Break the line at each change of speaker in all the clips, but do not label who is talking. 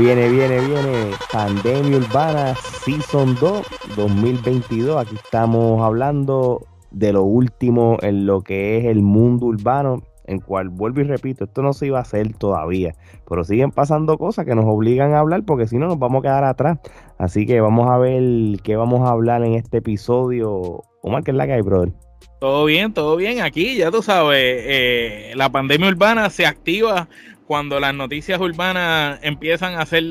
Viene, viene, viene. Pandemia Urbana Season 2 2022. Aquí estamos hablando de lo último en lo que es el mundo urbano, en cual vuelvo y repito, esto no se iba a hacer todavía, pero siguen pasando cosas que nos obligan a hablar porque si no nos vamos a quedar atrás. Así que vamos a ver qué vamos a hablar en este episodio. Omar, ¿qué es la que hay, brother?
Todo bien, todo bien. Aquí, ya tú sabes, eh, la pandemia urbana se activa cuando las noticias urbanas empiezan a hacer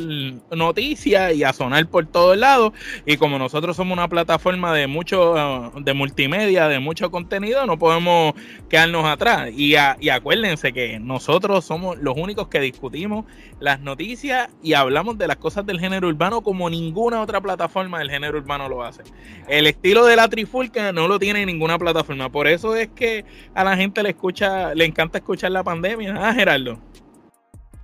noticias y a sonar por todos lados y como nosotros somos una plataforma de mucho de multimedia, de mucho contenido, no podemos quedarnos atrás y, y acuérdense que nosotros somos los únicos que discutimos las noticias y hablamos de las cosas del género urbano como ninguna otra plataforma del género urbano lo hace. El estilo de la trifulca no lo tiene ninguna plataforma, por eso es que a la gente le escucha, le encanta escuchar la pandemia, ah Gerardo.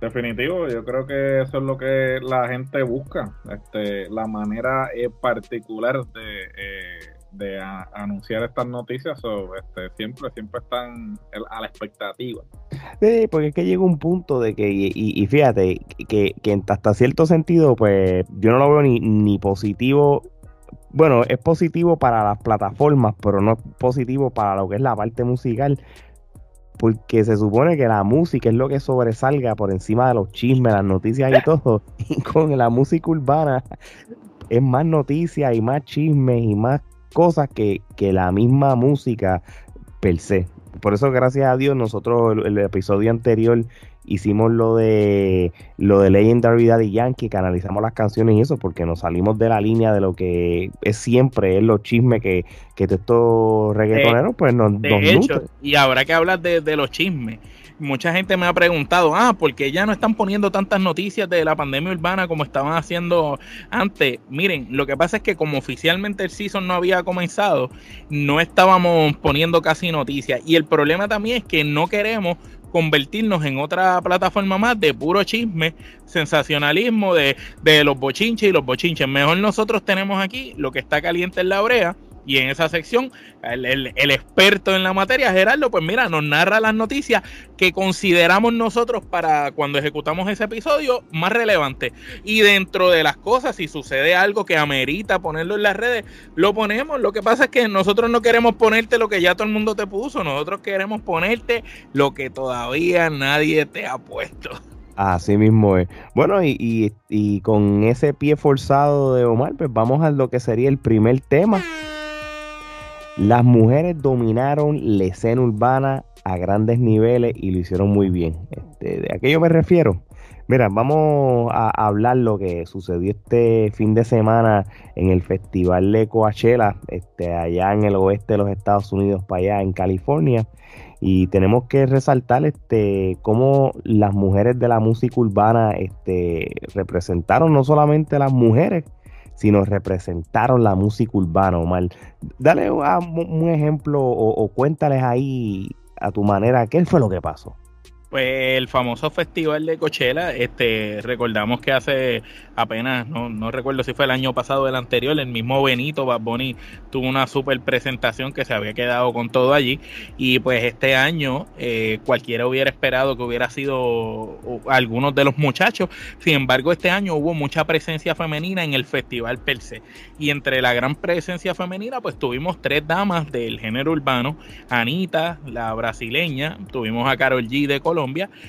Definitivo, yo creo que eso es lo que la gente busca, este, la manera particular de, eh, de anunciar estas noticias, o este, siempre, siempre están a la expectativa.
Sí, porque es que llega un punto de que, y, fíjate, que, que, hasta cierto sentido, pues yo no lo veo ni, ni positivo. Bueno, es positivo para las plataformas, pero no es positivo para lo que es la parte musical, porque se supone que la música es lo que sobresalga por encima de los chismes, las noticias y todo. Y con la música urbana es más noticias y más chismes y más cosas que, que la misma música per se. Por eso, gracias a Dios, nosotros el episodio anterior hicimos lo de lo de Legendary Daddy Yankee, que analizamos las canciones y eso, porque nos salimos de la línea de lo que es siempre, es los chismes que, que estos reggaetoneros pues nos,
de hecho, Y ahora que hablas de, de los chismes, mucha gente me ha preguntado, ah, porque ya no están poniendo tantas noticias de la pandemia urbana como estaban haciendo antes. Miren, lo que pasa es que como oficialmente el season no había comenzado, no estábamos poniendo casi noticias. Y el problema también es que no queremos convertirnos en otra plataforma más de puro chisme, sensacionalismo de, de los bochinches y los bochinches. Mejor nosotros tenemos aquí lo que está caliente en la brea y en esa sección, el, experto en la materia, Gerardo, pues mira, nos narra las noticias que consideramos nosotros para cuando ejecutamos ese episodio más relevante. Y dentro de las cosas, si sucede algo que amerita ponerlo en las redes, lo ponemos. Lo que pasa es que nosotros no queremos ponerte lo que ya todo el mundo te puso, nosotros queremos ponerte lo que todavía nadie te ha puesto.
Así mismo es. Bueno, y, y con ese pie forzado de Omar, pues vamos a lo que sería el primer tema. Las mujeres dominaron la escena urbana a grandes niveles y lo hicieron muy bien. Este, ¿De aquello me refiero? Mira, vamos a hablar lo que sucedió este fin de semana en el Festival de Coachella, este, allá en el oeste de los Estados Unidos, para allá en California. Y tenemos que resaltar este, cómo las mujeres de la música urbana este, representaron no solamente las mujeres, sino representaron la música urbana, Omar. Dale un ejemplo o, o cuéntales ahí a tu manera qué fue lo que pasó.
Pues el famoso festival de Coachella, este, recordamos que hace apenas, no, no recuerdo si fue el año pasado o el anterior, el mismo Benito Bad tuvo una super presentación que se había quedado con todo allí. Y pues este año eh, cualquiera hubiera esperado que hubiera sido algunos de los muchachos. Sin embargo, este año hubo mucha presencia femenina en el festival per se. Y entre la gran presencia femenina, pues tuvimos tres damas del género urbano: Anita, la brasileña, tuvimos a Carol G de Colombia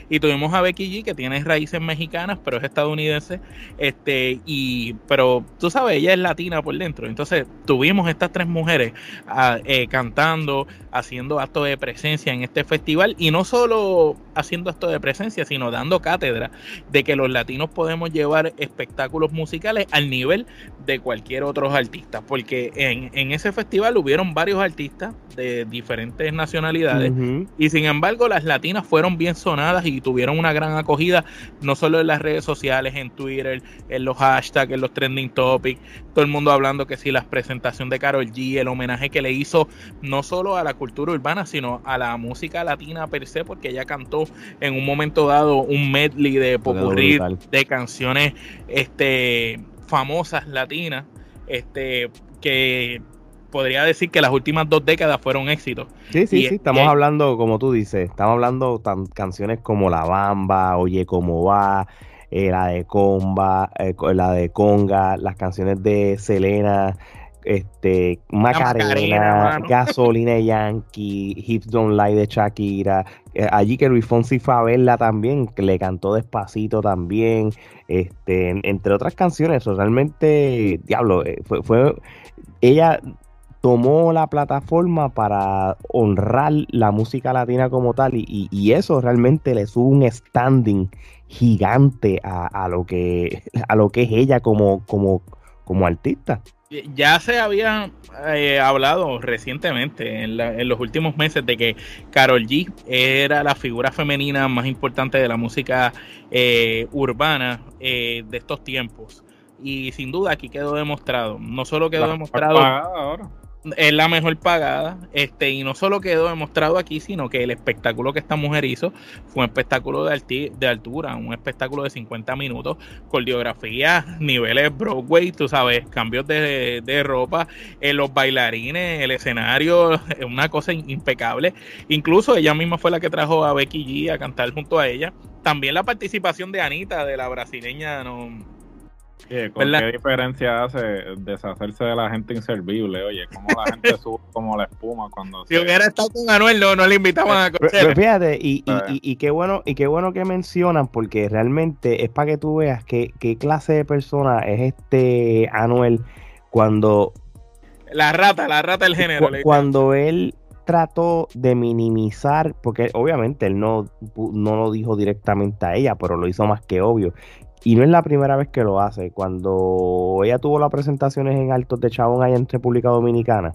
Y tuvimos a Becky G que tiene raíces mexicanas pero es estadounidense este y pero tú sabes ella es latina por dentro. Entonces tuvimos estas tres mujeres ah, eh, cantando haciendo actos de presencia en este festival y no solo haciendo actos de presencia sino dando cátedra de que los latinos podemos llevar espectáculos musicales al nivel de cualquier otro artista porque en, en ese festival hubieron varios artistas de diferentes nacionalidades y sin embargo las latinas fueron bien sonadas y tuvieron una gran acogida, no solo en las redes sociales, en Twitter, en los hashtags, en los trending topics, todo el mundo hablando que sí, la presentación de Carol G, el homenaje que le hizo no solo a la cultura urbana, sino a la música latina per se, porque ella cantó en un momento dado un medley de popurrí de canciones este, famosas latinas, este, que podría decir que las últimas dos décadas fueron éxitos.
Sí, sí, sí, estamos hablando, como tú dices, estamos hablando tan canciones como La Bamba, Oye, cómo va, eh, la de Comba, eh, la de Conga, las canciones de Selena, este, Macarena, Gasolina Yankee, Hips Don't Lie de Shakira, eh, allí que Luis Fonsi fue a verla también, que le cantó despacito también, este, entre otras canciones, realmente, diablo, fue, fue, ella tomó la plataforma para honrar la música latina como tal y, y, eso realmente le sube un standing gigante a, lo que a lo que es ella como como como artista
ya se había eh, hablado recientemente en, los últimos meses de que Carol G era la figura femenina más importante de la música eh, urbana eh, de estos tiempos. Y sin duda aquí quedó demostrado. No solo quedó demostrado ahora es la mejor pagada, este, y no solo quedó demostrado aquí, sino que el espectáculo que esta mujer hizo fue un espectáculo de, de altura, un espectáculo de 50 minutos, coreografía, niveles Broadway, tú sabes, cambios de, de ropa, eh, los bailarines, el escenario, una cosa impecable. Incluso ella misma fue la que trajo a Becky G a cantar junto a ella. También la participación de Anita, de la brasileña, no,
¿Con qué diferencia hace deshacerse de la gente inservible? Oye, como la gente sube como la espuma cuando...
Si hubiera estado con Anuel, no, no le invitaban a
conocer. fíjate, y, y, y, qué bueno, y qué bueno que mencionan, porque realmente es para que tú veas qué, qué clase de persona es este Anuel cuando...
La rata, la rata del género.
cuando él trató de minimizar, porque obviamente él no, no lo dijo directamente a ella, pero lo hizo más que obvio, y no es la primera vez que lo hace. Cuando ella tuvo las presentaciones en Altos de Chabón allá en República Dominicana,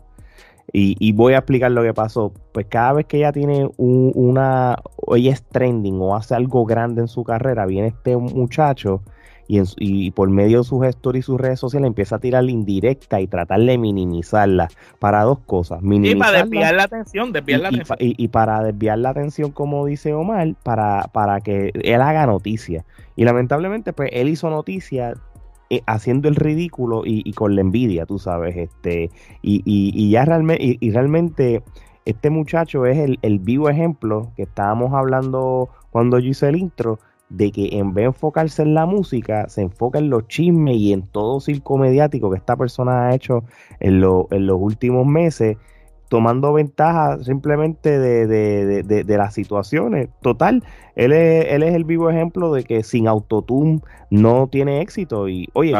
y, voy a explicar lo que pasó, pues cada vez que ella tiene una, ella es trending o hace algo grande en su carrera, viene este muchacho y, por medio de su gestor y sus redes sociales empieza a tirar indirecta y tratar de minimizarla para dos cosas.
y para desviar la atención, desviar
y,
la atención.
Y, para desviar la atención, como dice Omar, para, para que él haga noticia. Y lamentablemente, pues él hizo noticia eh, haciendo el ridículo y, con la envidia, tú sabes, este, y, y, ya realmente, y, realmente este muchacho es el, el vivo ejemplo que estábamos hablando cuando yo hice el intro, de que en vez de enfocarse en la música, se enfoca en los chismes y en todo circo mediático que esta persona ha hecho en, en los últimos meses tomando ventaja simplemente de, de, de, de, las situaciones. Total, él es, él es el vivo ejemplo de que sin autotune no tiene éxito. Y oye,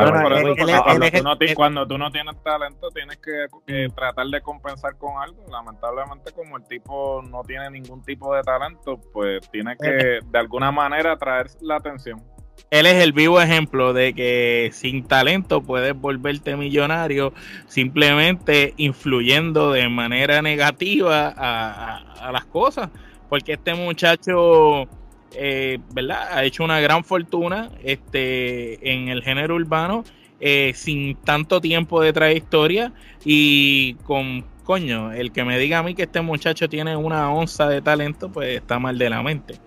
cuando, tú no tienes talento, tienes que, tratar de compensar con algo. Lamentablemente, como el tipo no tiene ningún tipo de talento, pues tiene que de alguna manera atraer la atención
él es el vivo ejemplo de que sin talento puedes volverte millonario simplemente influyendo de manera negativa a, las cosas. Porque este muchacho, eh, ¿verdad? Ha hecho una gran fortuna este, en el género urbano eh, sin tanto tiempo de trayectoria y con, coño, el que me diga a mí que este muchacho tiene una onza de talento, pues está mal de la mente.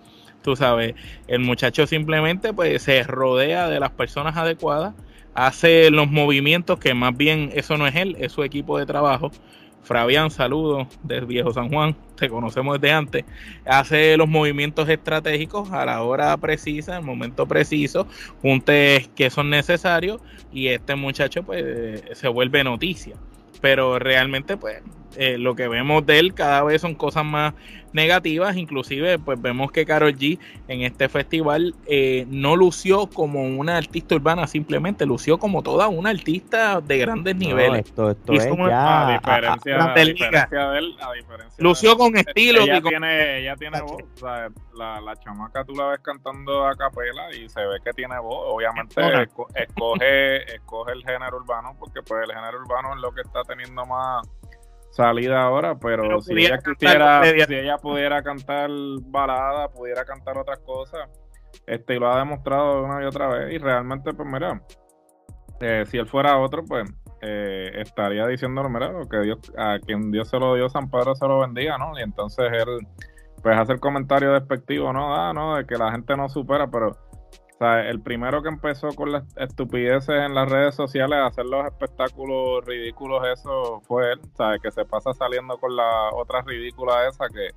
Tú sabes, el muchacho simplemente pues se rodea de las personas adecuadas, hace los movimientos que más bien eso no es él, es su equipo de trabajo. Fabián, saludos del viejo San Juan, te conocemos desde antes. Hace los movimientos estratégicos a la hora precisa, en el momento preciso, juntes que son necesarios y este muchacho pues se vuelve noticia. Pero realmente pues eh, lo que vemos de él cada vez son cosas más negativas, inclusive pues vemos que Carol G en este festival eh, no lució como una artista urbana, simplemente lució como toda una artista de grandes niveles.
Esto, esto es ya,
a diferencia, de él, a diferencia
lució con estilo.
Ella, tiene, ella tiene voz, la, la, chamaca tú la ves cantando a capela y se ve que tiene voz, obviamente escoge, escoge el género urbano porque pues el género urbano es lo que está teniendo más salida ahora, pero, si ella quisiera, si ella pudiera cantar balada, pudiera cantar otras cosas, este, y lo ha demostrado una y otra vez, y realmente, pues mira, eh, si él fuera otro, pues eh, estaría diciéndolo, mira, que Dios, a quien Dios se lo dio, San Pedro se lo bendiga, ¿no? Y entonces él, pues hace el comentario despectivo, ¿no? Ah, no, de que la gente no supera, pero o sea, el primero que empezó con las estupideces en las redes sociales, a hacer los espectáculos ridículos, eso fue él. ¿sabes? Que se pasa saliendo con la otra ridícula esa que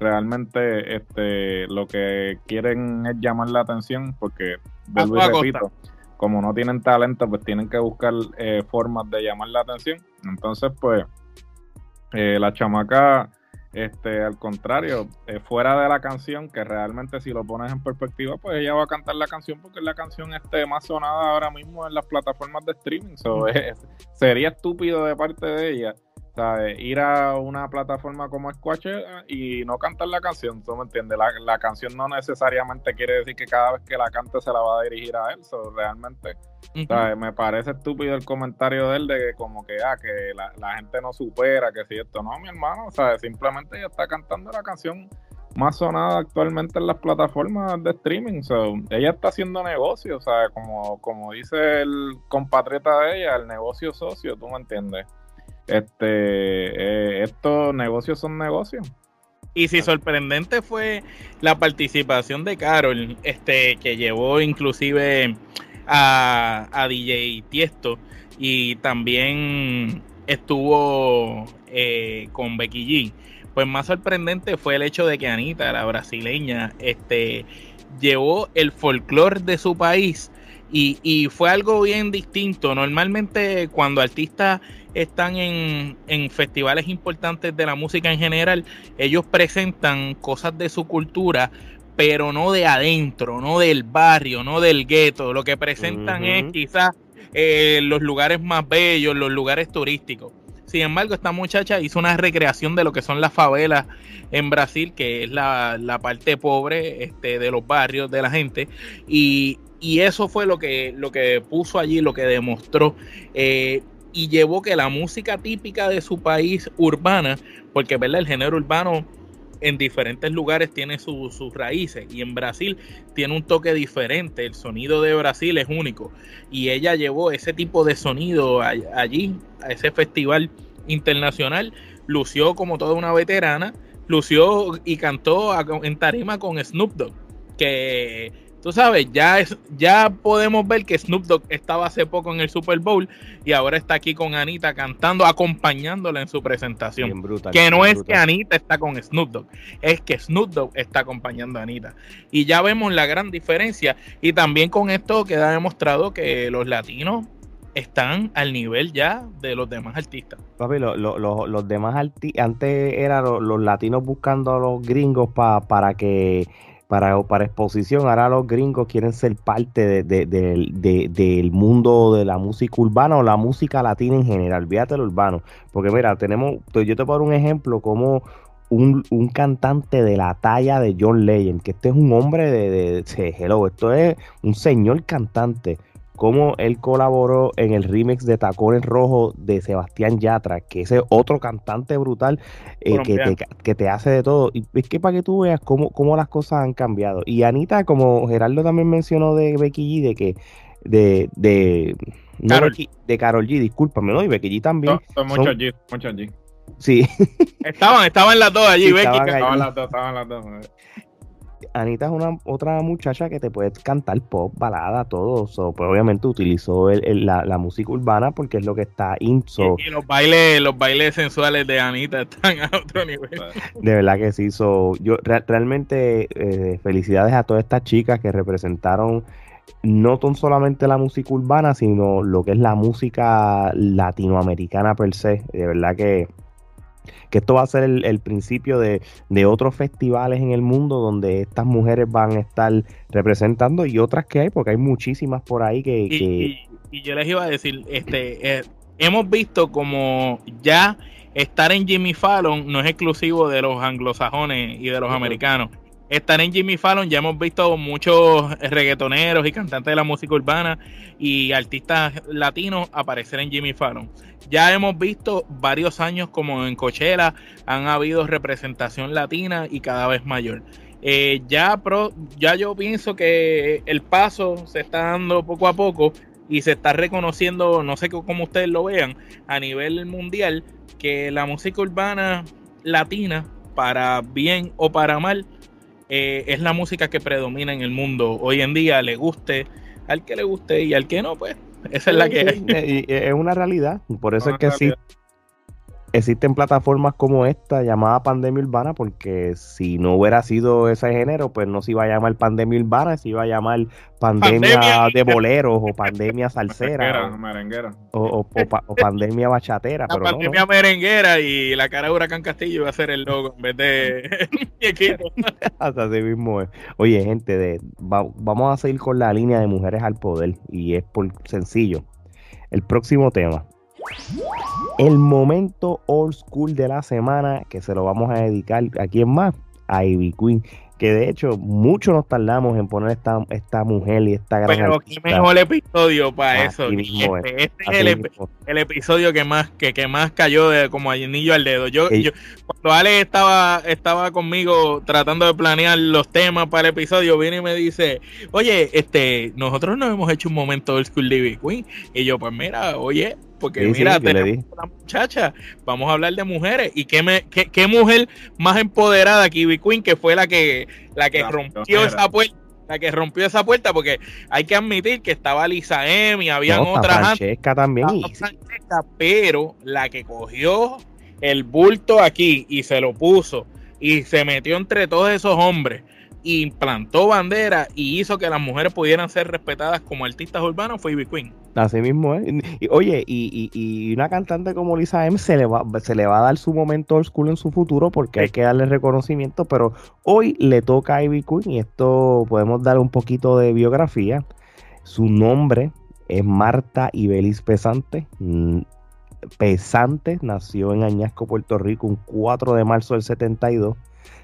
realmente este lo que quieren es llamar la atención porque vuelvo y repito, como no tienen talento, pues tienen que buscar eh, formas de llamar la atención. Entonces, pues, eh, la chamaca, este, al contrario, eh, fuera de la canción, que realmente si lo pones en perspectiva, pues ella va a cantar la canción porque es la canción este, más sonada ahora mismo en las plataformas de streaming. sería estúpido de parte de ella Ir a una plataforma como Squash y no cantar la canción, ¿tú me entiendes? La, canción no necesariamente quiere decir que cada vez que la cante se la va a dirigir a él, realmente, Me parece estúpido el comentario de él de que como que, ah, que la, gente no supera, que si esto, no, mi hermano, sea, Simplemente ella está cantando la canción más sonada actualmente en las plataformas de streaming. ella está haciendo negocio, o sea, como, como dice el compatriota de ella, el negocio socio, ¿tú me entiendes? Este, eh, estos negocios son negocios.
Y si sorprendente fue la participación de Carol, este, que llevó inclusive a, a DJ Tiesto y también estuvo eh, con Becky G. Pues más sorprendente fue el hecho de que Anita, la brasileña, este, llevó el folclore de su país y, y, fue algo bien distinto. Normalmente cuando artistas están en, en, festivales importantes de la música en general, ellos presentan cosas de su cultura, pero no de adentro, no del barrio, no del gueto. Lo que presentan es quizás eh, los lugares más bellos, los lugares turísticos. Sin embargo, esta muchacha hizo una recreación de lo que son las favelas en Brasil, que es la, la parte pobre este, de los barrios de la gente. Y, y eso fue lo que, lo que puso allí, lo que demostró. Eh, y llevó que la música típica de su país urbana, porque ¿verdad? el género urbano en diferentes lugares tiene sus raíces y en Brasil tiene un toque diferente, el sonido de Brasil es único y ella llevó ese tipo de sonido allí, a ese festival internacional, lució como toda una veterana, lució y cantó en tarima con Snoop Dogg, que Tú sabes, ya, es, ya podemos ver que Snoop Dogg estaba hace poco en el Super Bowl y ahora está aquí con Anita cantando, acompañándola en su presentación. que no es que Anita está con Snoop Dogg, es que Snoop Dogg está acompañando a Anita. Y ya vemos la gran diferencia. Y también con esto queda demostrado que los latinos están al nivel ya de los demás artistas.
Papi, los demás artistas, antes eran los, latinos buscando a los gringos para que para, para exposición. Ahora los gringos quieren ser parte del mundo de la música urbana o la música latina en general. Fíjate lo urbano. Porque mira, tenemos, yo te dar un ejemplo como un, cantante de la talla de John Legend, que este es un hombre de, de, de hello, esto es un señor cantante cómo él colaboró en el remix de Tacones Rojos de Sebastián Yatra, que ese otro cantante brutal eh, que, te, hace de todo. Y es que para que tú veas cómo, cómo las cosas han cambiado. Y Anita, como Gerardo también mencionó de Becky G, de que de, de, de Carol G, discúlpame, ¿no? Y Becky G también.
son, muchos G, muchos G.
Sí.
estaban, estaban las dos allí, Becky. Estaban, las dos, estaban
las dos. Anita es una otra muchacha que te puede cantar pop, balada, todo. pues obviamente utilizó la, música urbana porque es lo que está in.
y, los bailes, los bailes sensuales de Anita están a otro nivel.
De verdad que sí. yo realmente eh, felicidades a todas estas chicas que representaron no tan solamente la música urbana, sino lo que es la música latinoamericana per se. De verdad que que esto va a ser el, principio de, otros festivales en el mundo donde estas mujeres van a estar representando y otras que hay, porque hay muchísimas por ahí que...
Y, yo les iba a decir, este, eh, hemos visto como ya estar en Jimmy Fallon no es exclusivo de los anglosajones y de los americanos estar en Jimmy Fallon. Ya hemos visto muchos reggaetoneros y cantantes de la música urbana y artistas latinos aparecer en Jimmy Fallon. Ya hemos visto varios años como en Coachella han habido representación latina y cada vez mayor. Eh, ya, pro, ya yo pienso que el paso se está dando poco a poco y se está reconociendo, no sé cómo ustedes lo vean, a nivel mundial, que la música urbana latina, para bien o para mal, eh, es la música que predomina en el mundo hoy en día, le guste al que le guste y al que no, pues esa es la que
es una realidad, por eso es que sí. Existen plataformas como esta llamada Pandemia Urbana porque si no hubiera sido ese género, pues no se iba a llamar Pandemia Urbana, se iba a llamar Pandemia, de Boleros o Pandemia Salsera o, o, Pandemia Bachatera.
La Pandemia Merenguera y la cara de Huracán Castillo iba a ser el logo en vez de
Hasta así mismo Oye, gente, de, vamos a seguir con la línea de mujeres al poder y es por sencillo. El próximo tema el momento old school de la semana que se lo vamos a dedicar a quién más, a Ivy Queen. Que de hecho, mucho nos tardamos en poner esta, esta mujer y esta gran.
Pero qué mejor episodio para eso. Este, este es el, episodio que más, que, que más cayó de, como anillo al dedo. Yo, yo, cuando Ale estaba, estaba conmigo tratando de planear los temas para el episodio, viene y me dice, oye, este, nosotros no hemos hecho un momento old school de Ivy Queen. Y yo, pues mira, oye, porque mira, tenemos una muchacha, vamos a hablar de mujeres. ¿Y qué, me, qué, mujer más empoderada que Ivy Queen, que fue la que, la que rompió esa puerta? La que rompió esa puerta, porque hay que admitir que estaba Lisa M y habían otras.
Francesca también.
pero la que cogió el bulto aquí y se lo puso y se metió entre todos esos hombres implantó bandera y hizo que las mujeres pudieran ser respetadas como artistas urbanos fue Ivy Queen.
Así mismo es. oye, y, una cantante como Lisa M se le, va, se le va a dar su momento old school en su futuro porque hay que darle reconocimiento, pero hoy le toca a Ivy Queen y esto podemos dar un poquito de biografía. Su nombre es Marta Ibelis Pesante. Mm, Pesante nació en Añasco, Puerto Rico, un 4 de marzo del 72.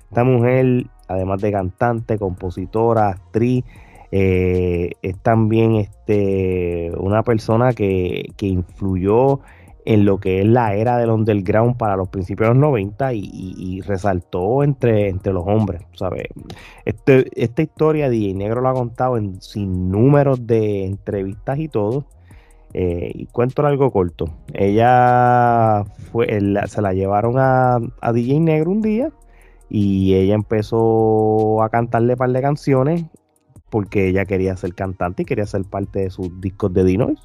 Esta mujer además de cantante, compositora, actriz, eh, es también este, una persona que, influyó en lo que es la era del underground para los principios de los 90 y, resaltó entre, entre los hombres, ¿sabes? Este, esta historia DJ Negro lo ha contado en sin números de entrevistas y todo. Eh, y cuento algo corto. Ella fue, se la llevaron a, a DJ Negro un día y ella empezó a cantarle un par de canciones porque ella quería ser cantante y quería ser parte de sus discos de Dinois.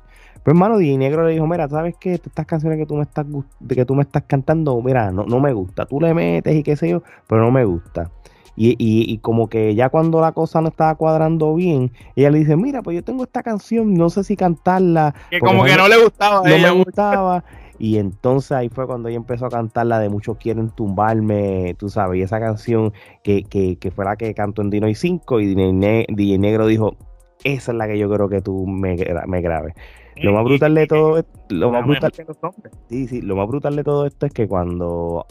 Pero hermano, DJ Negro le dijo, mira, ¿sabes qué? Estas canciones que tú me estás, de que tú me estás cantando, mira, no, no me gusta. Tú le metes y qué sé yo, pero no me gusta. Y, y, y, como que ya cuando la cosa no estaba cuadrando bien, ella le dice, mira, pues yo tengo esta canción, no sé si cantarla.
Que como que no le gustaba.
No me gustaba. Y entonces ahí fue cuando ella empezó a cantar la de Muchos quieren tumbarme, tú sabes, y esa canción que, que, que fue la que cantó en Dino y 5 y DJ, Negro dijo, esa es la que yo creo que tú me, me grabes. Lo más brutal de todo, lo más brutal, sí, sí, lo más brutal de todo esto es que cuando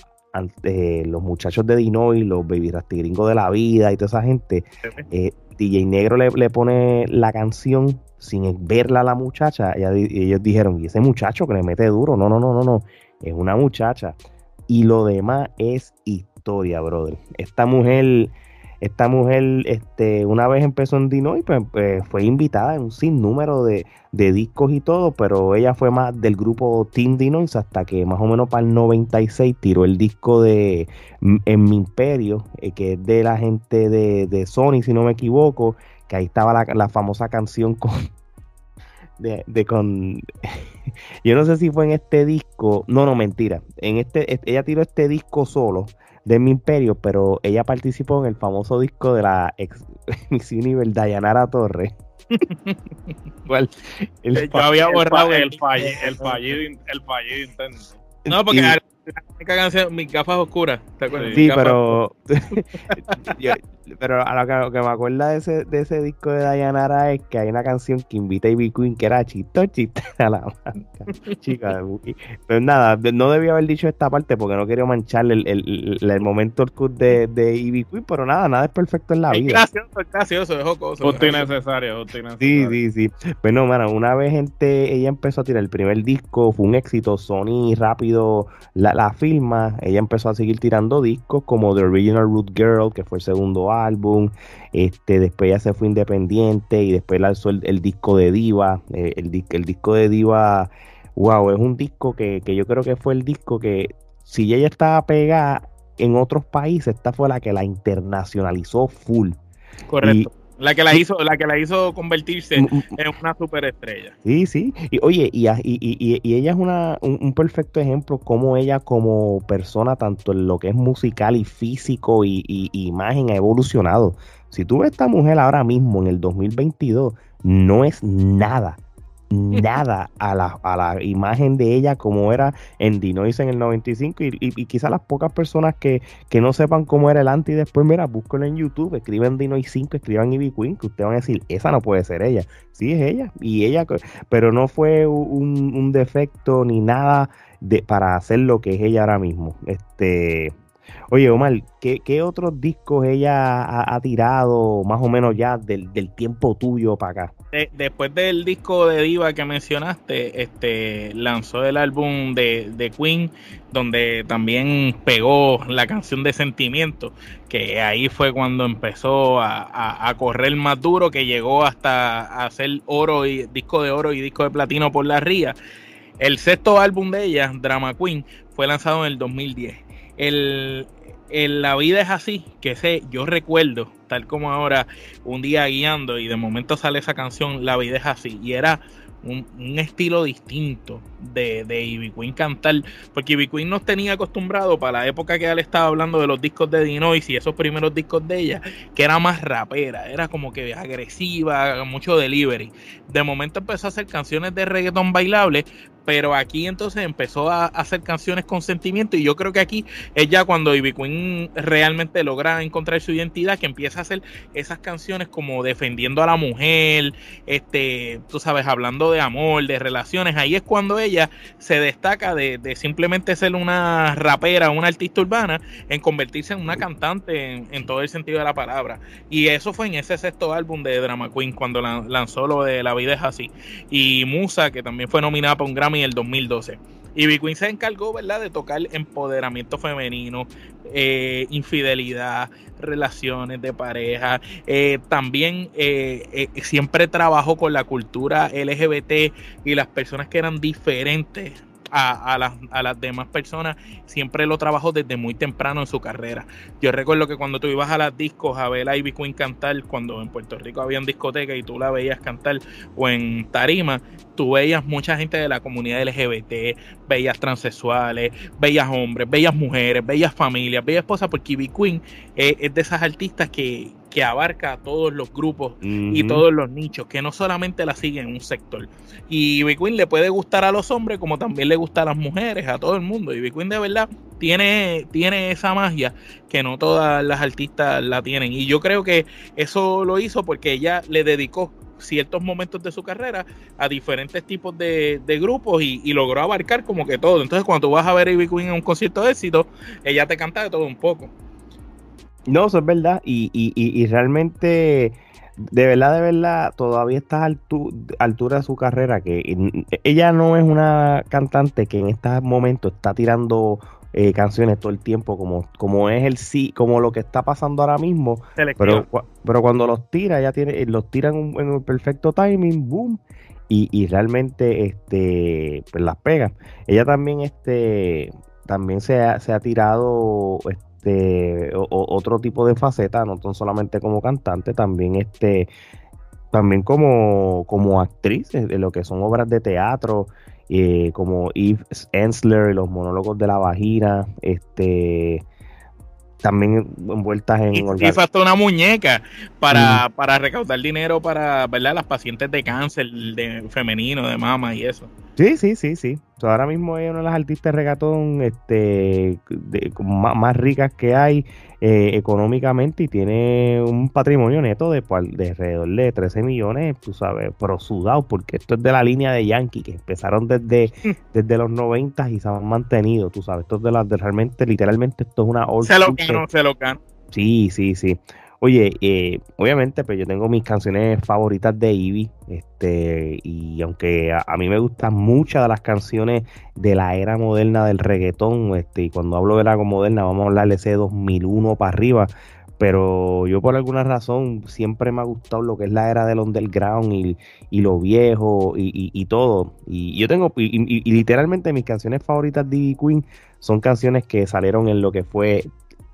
eh, los muchachos de Dinoy, los baby rastigringos de la vida y toda esa gente, eh, DJ Negro le, le, pone la canción sin verla a la muchacha, y ellos dijeron, y ese muchacho que le mete duro, no, no, no, no, no, es una muchacha. Y lo demás es historia, brother. Esta mujer, esta mujer, este, una vez empezó en Dinoy, pues, pues, fue invitada en un sinnúmero de, de discos y todo, pero ella fue más del grupo Team Dinois hasta que más o menos para el 96 tiró el disco de En mi imperio, eh, que es de la gente de, de Sony, si no me equivoco, que ahí estaba la, famosa canción con de, con yo no sé si fue en este disco no no mentira en este ella tiró este disco solo de mi imperio pero ella participó en el famoso disco de la ex Miss Universe Dayanara Torres.
El, yo había borrado el, fallido, el fallido el fallido intento. No porque única canción, mis gafas oscuras, ¿te acuerdas?
Sí, pero, pero a lo que, me acuerda de ese, de ese disco de Dayanara es que hay una canción que invita a Ivy Queen que era chito, chito a la chica. Pero nada, no debía haber dicho esta parte porque no quería mancharle el, el, el, momento de, de Ivy Queen, pero nada, nada es perfecto en la vida.
Es gracioso, es gracioso, es jocoso.
Justo innecesario,
Sí, sí, sí. Pues no, mano, una vez gente, ella empezó a tirar el primer disco, fue un éxito, Sony rápido la, la firma, ella empezó a seguir tirando discos como The Original Root Girl, que fue el segundo álbum, este, después ya se fue independiente y después lanzó el, disco de Diva, eh, el, el disco de Diva, wow, es un disco que, yo creo que fue el disco que si ella estaba pegada en otros países, esta fue la que la internacionalizó full.
Correcto. La que la hizo, la que la hizo convertirse mm, mm. en una superestrella.
Sí, sí. Y oye, y, y, y, ella es una, un, perfecto ejemplo como ella como persona, tanto en lo que es musical y físico y, imagen, ha evolucionado. Si tú ves a esta mujer ahora mismo en el 2022, no es nada nada a la, a la imagen de ella como era en Dinois en el 95 y, y, quizás las pocas personas que, no sepan cómo era el antes y después, mira, búsquenlo en YouTube, escriben Dinois 5, escriban Ivy Queen, que ustedes van a decir, esa no puede ser ella. Sí, es ella, y ella, pero no fue un, un defecto ni nada de, para hacer lo que es ella ahora mismo. Este, Oye, Omar, ¿qué, otros discos ella ha, tirado más o menos ya del, tiempo tuyo para acá?
después del disco de Diva que mencionaste, este lanzó el álbum de, Queen, donde también pegó la canción de Sentimiento, que ahí fue cuando empezó a, correr más duro, que llegó hasta hacer oro y disco de oro y disco de platino por la ría. El sexto álbum de ella, Drama Queen, fue lanzado en el 2010 el, la vida es así, que sé, yo recuerdo, tal como ahora, un día guiando y de momento sale esa canción, La vida es así, y era un, estilo distinto de, de Ivy cantar, porque Ivy Queen nos tenía acostumbrado para la época que él estaba hablando de los discos de Dinois y esos primeros discos de ella, que era más rapera, era como que agresiva, mucho delivery. De momento empezó a hacer canciones de reggaeton bailable, pero aquí entonces empezó a hacer canciones con sentimiento y yo creo que aquí es ya cuando Ivy Queen realmente logra encontrar su identidad, que empieza a hacer esas canciones como defendiendo a la mujer, este, tú sabes, hablando de amor, de relaciones, ahí es cuando ella se destaca de, simplemente ser una rapera, una artista urbana, en convertirse en una cantante en, todo el sentido de la palabra. Y eso fue en ese sexto álbum de Drama Queen, cuando lanzó lo de La vida es así. Y Musa, que también fue nominada para un Grammy en el 2012. Y Queen se encargó, ¿verdad?, de tocar empoderamiento femenino, eh, infidelidad, relaciones de pareja. Eh, también eh, siempre trabajó con la cultura LGBT y las personas que eran diferentes a, las, demás personas, siempre lo trabajó desde muy temprano en su carrera. Yo recuerdo que cuando tú ibas a las discos a ver a Ivy Queen cantar, cuando en Puerto Rico había discoteca y tú la veías cantar, o en Tarima, tú veías mucha gente de la comunidad LGBT, veías transexuales, veías hombres, veías mujeres, veías familias, veías esposas, porque Ivy Queen es de esas artistas que, que abarca a todos los grupos y todos los nichos, que no solamente la siguen en un sector. Y Ivy le puede gustar a los hombres como también le gusta a las mujeres, a todo el mundo. Y Queen de verdad tiene, tiene esa magia que no todas las artistas la tienen. Y yo creo que eso lo hizo porque ella le dedicó ciertos momentos de su carrera a diferentes tipos de, grupos y, logró abarcar como que todo. Entonces cuando tú vas a ver a Ivy Queen en un concierto de éxito, ella te canta de todo un poco.
No, eso es verdad. Y, y, y, realmente, de verdad, de verdad, todavía está a altu altura de su carrera. Que ella no es una cantante que en este momento está tirando eh, canciones todo el tiempo, como, como es el sí, como lo que está pasando ahora mismo. Pero, pero cuando los tira, ya tiene, los tiran en, un perfecto timing, boom. Y, y realmente este pues las pega. Ella también este también se ha, se ha tirado este, otro tipo de faceta, no solamente como cantante, también este, también como, como actriz de lo que son obras de teatro, eh, como Eve Ensler y los monólogos de la vagina, este también envueltas en
y, y hasta una muñeca para, para recaudar dinero para ¿verdad? las pacientes de cáncer de femenino, de mama y eso.
Sí, sí, sí, sí. Ahora mismo es una de las artistas de regatón este, más, ricas que hay eh, económicamente y tiene un patrimonio neto de, de alrededor de 13 millones, tú sabes, pero sudado, porque esto es de la línea de Yankee, que empezaron desde, desde los 90 y se han mantenido, tú sabes, esto es de las de realmente, literalmente, esto es una
Se lo gano, se lo gano.
Sí, sí, sí. Oye, eh, obviamente, pues yo tengo mis canciones favoritas de Ivy, este, y aunque a, mí me gustan muchas de las canciones de la era moderna del reggaetón, este, y cuando hablo de la era moderna vamos a hablar de ese 2001 para arriba, pero yo por alguna razón siempre me ha gustado lo que es la era del underground y, y lo viejo y, y, todo. Y yo tengo, y, literalmente mis canciones favoritas de Ivy Queen son canciones que salieron en lo que fue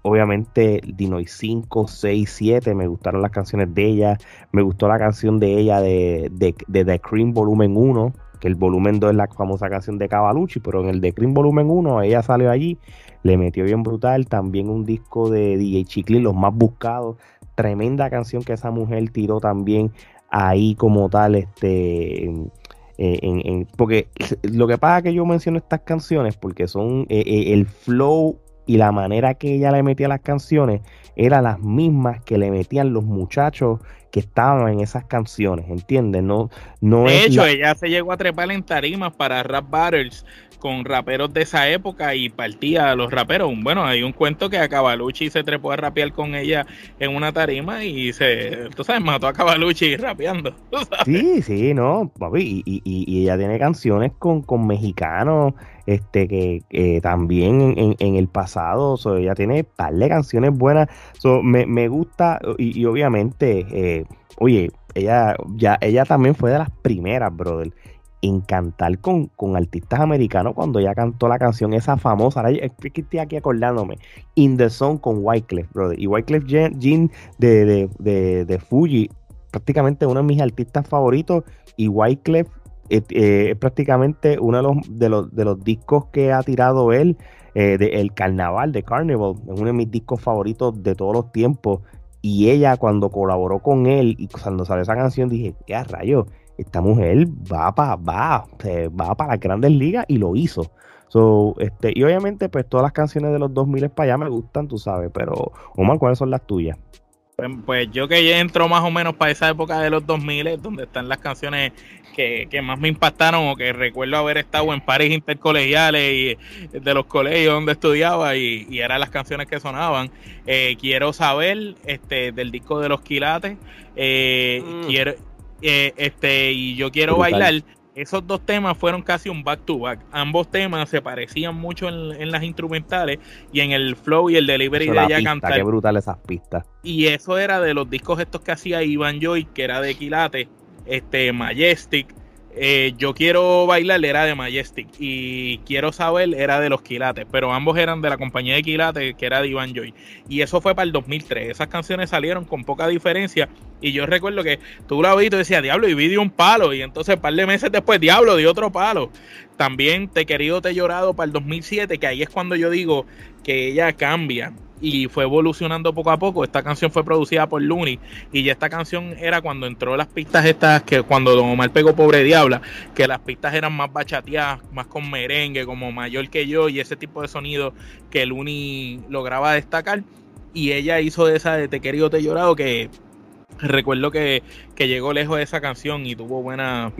obviamente Dinoy 5, 6, 7, me gustaron las canciones de ella, me gustó la canción de ella de, de, de The Cream Volumen 1, que el volumen 2 es la famosa canción de Cavalucci, pero en el de Cream Volumen 1 ella salió allí, le metió bien brutal, también un disco de DJ Chiclin, los más buscados, tremenda canción que esa mujer tiró también ahí como tal, este... En, porque lo que pasa es que yo menciono estas canciones porque son eh, eh, el flow y la manera que ella le metía las canciones eran las mismas que le metían los muchachos que estaban en esas canciones, ¿entiendes? No, no
de hecho, ella se llegó a trepar en tarimas para rap battles con raperos de esa época y partía a los raperos. Bueno, hay un cuento que a Cavalucci se trepó a rapear con ella en una tarima y se, tú sabes, mató a Cavalucci rapeando.
Sí, sí, no, y, y, ella tiene canciones con, con mexicanos, este, que también en, el pasado, ella tiene par de canciones buenas, me, me, gusta y, obviamente, eh, oye, ella, ya, ella también fue de las primeras, brother en cantar con, con, artistas americanos cuando ella cantó la canción esa famosa. Ahora es que estoy aquí acordándome. In the Song con Wyclef, brother. Y Wyclef Jean de, de, de, de, Fuji, prácticamente uno de mis artistas favoritos. Y Wyclef eh, eh, es prácticamente uno de los, de los, de los discos que ha tirado él. Eh, de El Carnaval, de Carnival, es uno de mis discos favoritos de todos los tiempos. Y ella, cuando colaboró con él y cuando salió esa canción, dije, ¿qué rayo? Esta mujer va para va, va para las grandes ligas y lo hizo. So, este, y obviamente, pues todas las canciones de los 2000 para allá me gustan, tú sabes, pero Omar, ¿cuáles son las tuyas?
Pues, pues yo que ya entro más o menos para esa época de los 2000, donde están las canciones que, más me impactaron o que recuerdo haber estado en pares intercolegiales y de los colegios donde estudiaba y, eran las canciones que sonaban. Eh, quiero saber este del disco de los quilates. Eh, mm. Quiero eh, este, y yo quiero bailar. Esos dos temas fueron casi un back to back. Ambos temas se parecían mucho en, las instrumentales y en el flow y el delivery de ella cantar.
Qué brutal esas pistas.
Y eso era de los discos estos que hacía Ivan Joy, que era de Quilate, este Majestic, eh, yo quiero bailar era de Majestic y quiero saber era de los Quilates, pero ambos eran de la compañía de Quilates que era de Ivan Joy. Y eso fue para el 2003. Esas canciones salieron con poca diferencia. Y yo recuerdo que tú la viste y decía Diablo, y vi de un palo. Y entonces, un par de meses después, Diablo, de otro palo. También Te Querido, Te Llorado para el 2007, que ahí es cuando yo digo que ella cambia y fue evolucionando poco a poco. Esta canción fue producida por Looney y ya esta canción era cuando entró las pistas estas que cuando Don Omar pegó Pobre Diabla, que las pistas eran más bachateadas, más con merengue, como mayor que yo y ese tipo de sonido que Looney lograba destacar. Y ella hizo esa de Te querido, te llorado que recuerdo que, llegó lejos de esa canción y tuvo buena,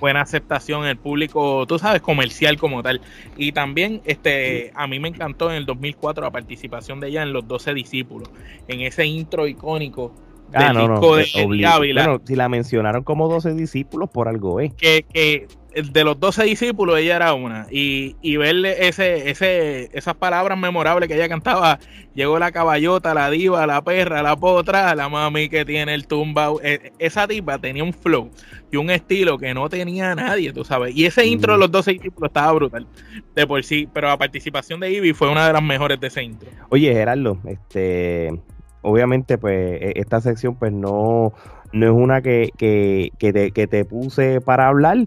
buena aceptación en el público, tú sabes, comercial como tal. Y también este a mí me encantó en el 2004 la participación de ella en Los 12 Discípulos, en ese intro icónico
ah, del disco de, Bueno, si la mencionaron como 12 discípulos, por algo es.
Que, que de los 12 discípulos, ella era una. Y, y verle ese, ese, esas palabras memorables que ella cantaba, llegó la caballota, la diva, la perra, la potra, la mami que tiene el tumba. E, esa tipa tenía un flow y un estilo que no tenía nadie, tú sabes. Y ese intro de los 12 discípulos estaba brutal, de por sí. Pero la participación de Ivy fue una de las mejores de ese intro.
Oye, Gerardo, este obviamente pues e, esta sección pues no, no es una que, que, que, te, que te puse para hablar,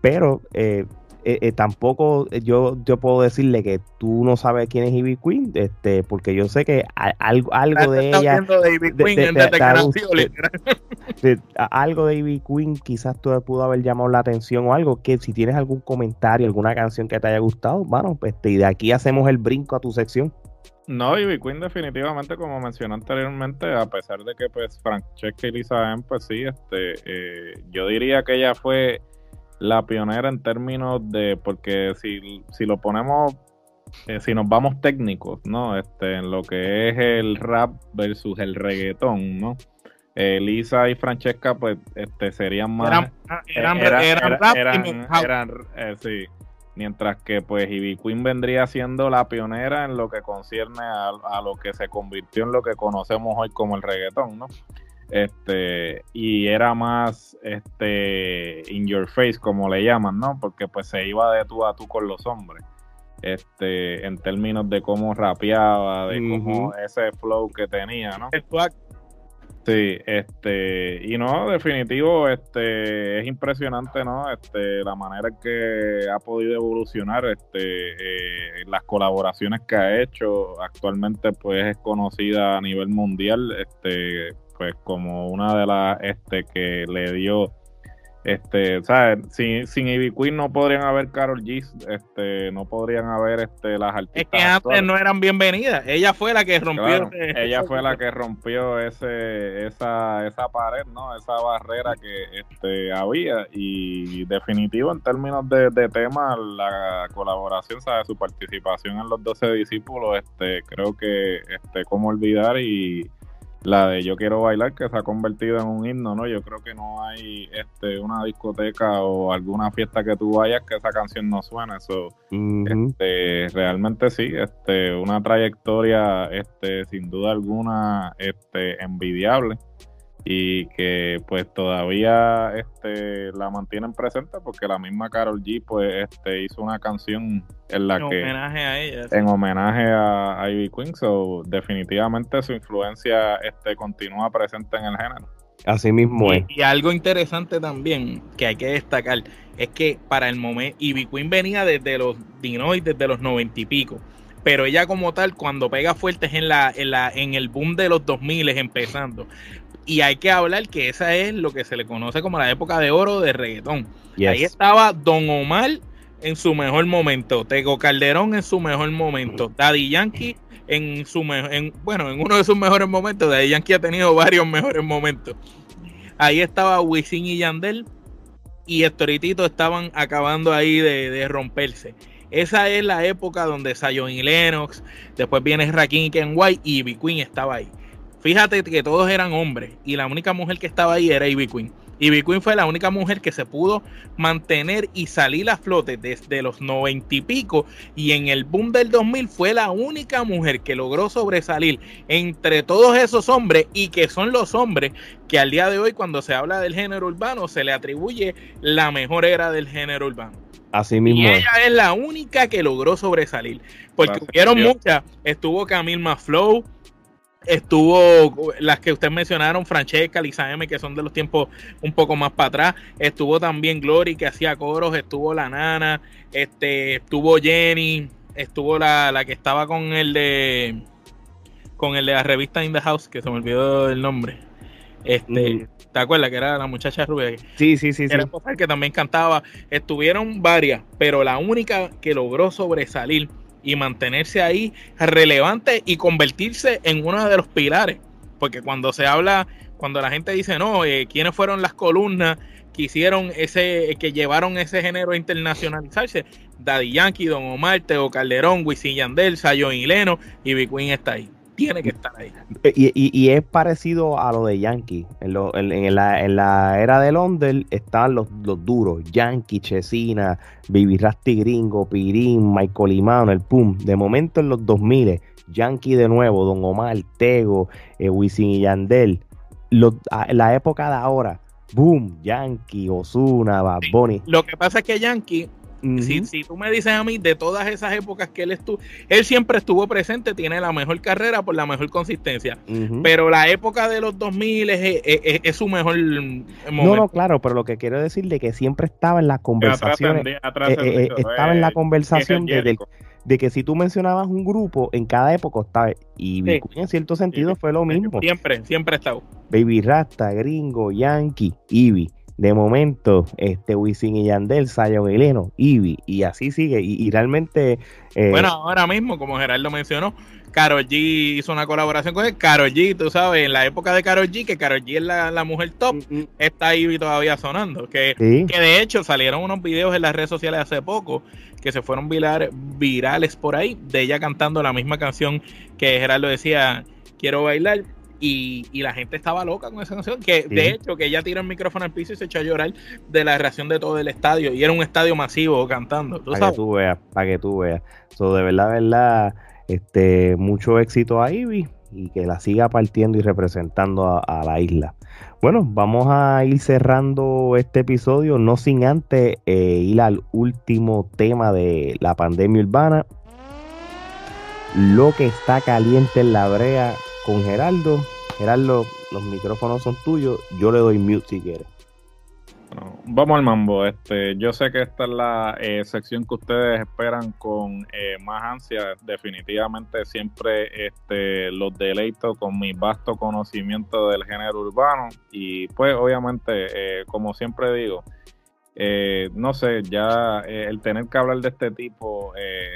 pero eh, eh, eh, tampoco yo, yo puedo decirle que tú no sabes quién es Ivy Queen, este, porque yo sé que algo, algo de ella. algo de Ivy Queen quizás tú pudo haber llamado la atención o algo. Que si tienes algún comentario, alguna canción que te haya gustado, bueno, pues y de aquí hacemos el brinco a tu sección.
No, Ivy Queen definitivamente, como mencioné anteriormente, a pesar de que pues Francesca y Lisa pues sí, este, yo diría que ella fue la pionera en términos de, porque si, si lo ponemos, eh, si nos vamos técnicos, ¿no? Este, en lo que es el rap versus el reggaetón, ¿no? Eh, Lisa y Francesca, pues, este, serían más... Eran, eran, rap eran, eh, sí. Mientras que, pues, Ivy Queen vendría siendo la pionera en lo que concierne a, a lo que se convirtió en lo que conocemos hoy como el reggaetón, ¿no? este y era más este in your face como le llaman no porque pues se iba de tú a tú con los hombres este, en términos de cómo rapeaba, de cómo ese flow que tenía, ¿no? Sí, este, y no, definitivo, este, es impresionante, ¿no? Este, la manera que ha podido evolucionar, este, eh, las colaboraciones que ha hecho, actualmente, pues, es conocida a nivel mundial, este, pues, como una de las, este, que le dio este, ¿sabes? Sin, sin Ivy Queen no podrían haber Carol G, este, no podrían haber este, las artistas.
Es que antes no eran bienvenidas. Ella fue la que rompió.
ella fue la que rompió ese, esa, esa pared, ¿no? Esa barrera que este, había. Y definitivo en términos de, de tema, la colaboración, ¿sabes? Su participación en los 12 discípulos, este, creo que, este, cómo olvidar y la de Yo quiero bailar que se ha convertido en un himno, ¿no? Yo creo que no hay este una discoteca o alguna fiesta que tú vayas que esa canción no suene, eso este, realmente sí, este una trayectoria este sin duda alguna este envidiable y que pues todavía este la mantienen presente porque la misma Carol G pues este hizo una canción en la que
homenaje a ella
en homenaje a, Ivy Queen so definitivamente su influencia este continúa presente en el género.
Así mismo es.
y, algo interesante también que hay que destacar es que para el momento Ivy Queen venía desde los Dinois desde los noventa y pico pero ella como tal cuando pega fuertes en la en la en el boom de los 2000 empezando y hay que hablar que esa es lo que se le conoce como la época de oro de reggaetón. Ahí estaba Don Omar en su mejor momento, Tego Calderón en su mejor momento, Daddy Yankee en su en, bueno, en uno de sus mejores momentos, Daddy Yankee ha tenido varios mejores momentos. Ahí estaba Wisin y Yandel y Estoritito estaban acabando ahí de, romperse. Esa es la época donde Zion y Lennox, después viene Rakim y Ken White y B Queen estaba ahí. Fíjate que todos eran hombres y la única mujer que estaba ahí era Ivy Queen. Ivy Queen fue la única mujer que se pudo mantener y salir a flote desde los noventa y pico y en el boom del 2000 fue la única mujer que logró sobresalir entre todos esos hombres y que son los hombres que al día de hoy cuando se habla del género urbano se le atribuye la mejor era del género urbano.
Así mismo.
Y ella es la única que logró sobresalir. Porque hubieron muchas. Estuvo Camille Maflow, Estuvo las que ustedes mencionaron, Francesca, Lisa M, que son de los tiempos un poco más para atrás. Estuvo también Glory, que hacía coros. Estuvo la Nana. Este, estuvo Jenny. Estuvo la, la que estaba con el de. Con el de la revista In the House, que se me olvidó el nombre. Este, ¿Te acuerdas que era la muchacha rubia?
Sí, sí, sí.
Era
sí.
que también cantaba. Estuvieron varias, pero la única que logró sobresalir y mantenerse ahí relevante y convertirse en uno de los pilares. Porque cuando se habla, cuando la gente dice, no, eh, ¿quiénes fueron las columnas que hicieron ese, que llevaron ese género a internacionalizarse? Daddy Yankee, Don Omar, Teo Calderón, Wisin Yandel, Sayon y Leno y Big Queen está ahí tiene que estar ahí.
Y, es parecido a lo de Yankee. En, la, en la, era de Londres estaban los, los duros: Yankee, Chesina, Baby Rasty Gringo, Pirín, Michael Imano, el Pum. De momento en los 2000, Yankee de nuevo, Don Omar, Tego, eh, Wisin y Yandel. la época de ahora, boom, Yankee, Osuna, Bad Bunny.
Lo que pasa es que Yankee si, tú me dices a mí de todas esas épocas que él estuvo, él siempre estuvo presente, tiene la mejor carrera por la mejor consistencia. Pero la época de los 2000 es, su mejor momento.
No, no, claro, pero lo que quiero decir de que siempre estaba en la conversación. Eh, eh, estaba en la conversación de, que si tú mencionabas un grupo, en cada época estaba. Y en cierto sentido fue lo mismo.
Siempre, siempre estaba.
Baby Rasta, Gringo, Yankee, Ivy de momento, este Wisin y Yandel, Sayon y Leno, Ivy, y así sigue. Y, realmente.
Eh, bueno, ahora mismo, como Gerardo mencionó, Karol G hizo una colaboración con él. Karol G, tú sabes, en la época de Karol G, que Karol G es la, mujer top, mm, mm. está Ivy todavía sonando. Que, que de hecho salieron unos videos en las redes sociales hace poco que se fueron virales por ahí, de ella cantando la misma canción que Gerardo decía, quiero bailar y, la gente estaba loca con esa canción. Que de hecho, que ella tiró el micrófono al piso y se echó a llorar de la reacción de todo el estadio. Y era un estadio masivo cantando.
para que tú veas, para que tú veas. So, de verdad, verdad, este, mucho éxito a Ivy. y que la siga partiendo y representando a, la isla. Bueno, vamos a ir cerrando este episodio, no sin antes eh, ir al último tema de la pandemia urbana. Lo que está caliente en la brea con Geraldo. Geraldo, los micrófonos son tuyos. Yo le doy mute si quieres
vamos al mambo. Este, yo sé que esta es la eh, sección que ustedes esperan con eh, más ansia. Definitivamente siempre este, los deleito con mi vasto conocimiento del género urbano y pues obviamente, eh, como siempre digo, no sé, ya el tener que hablar de este tipo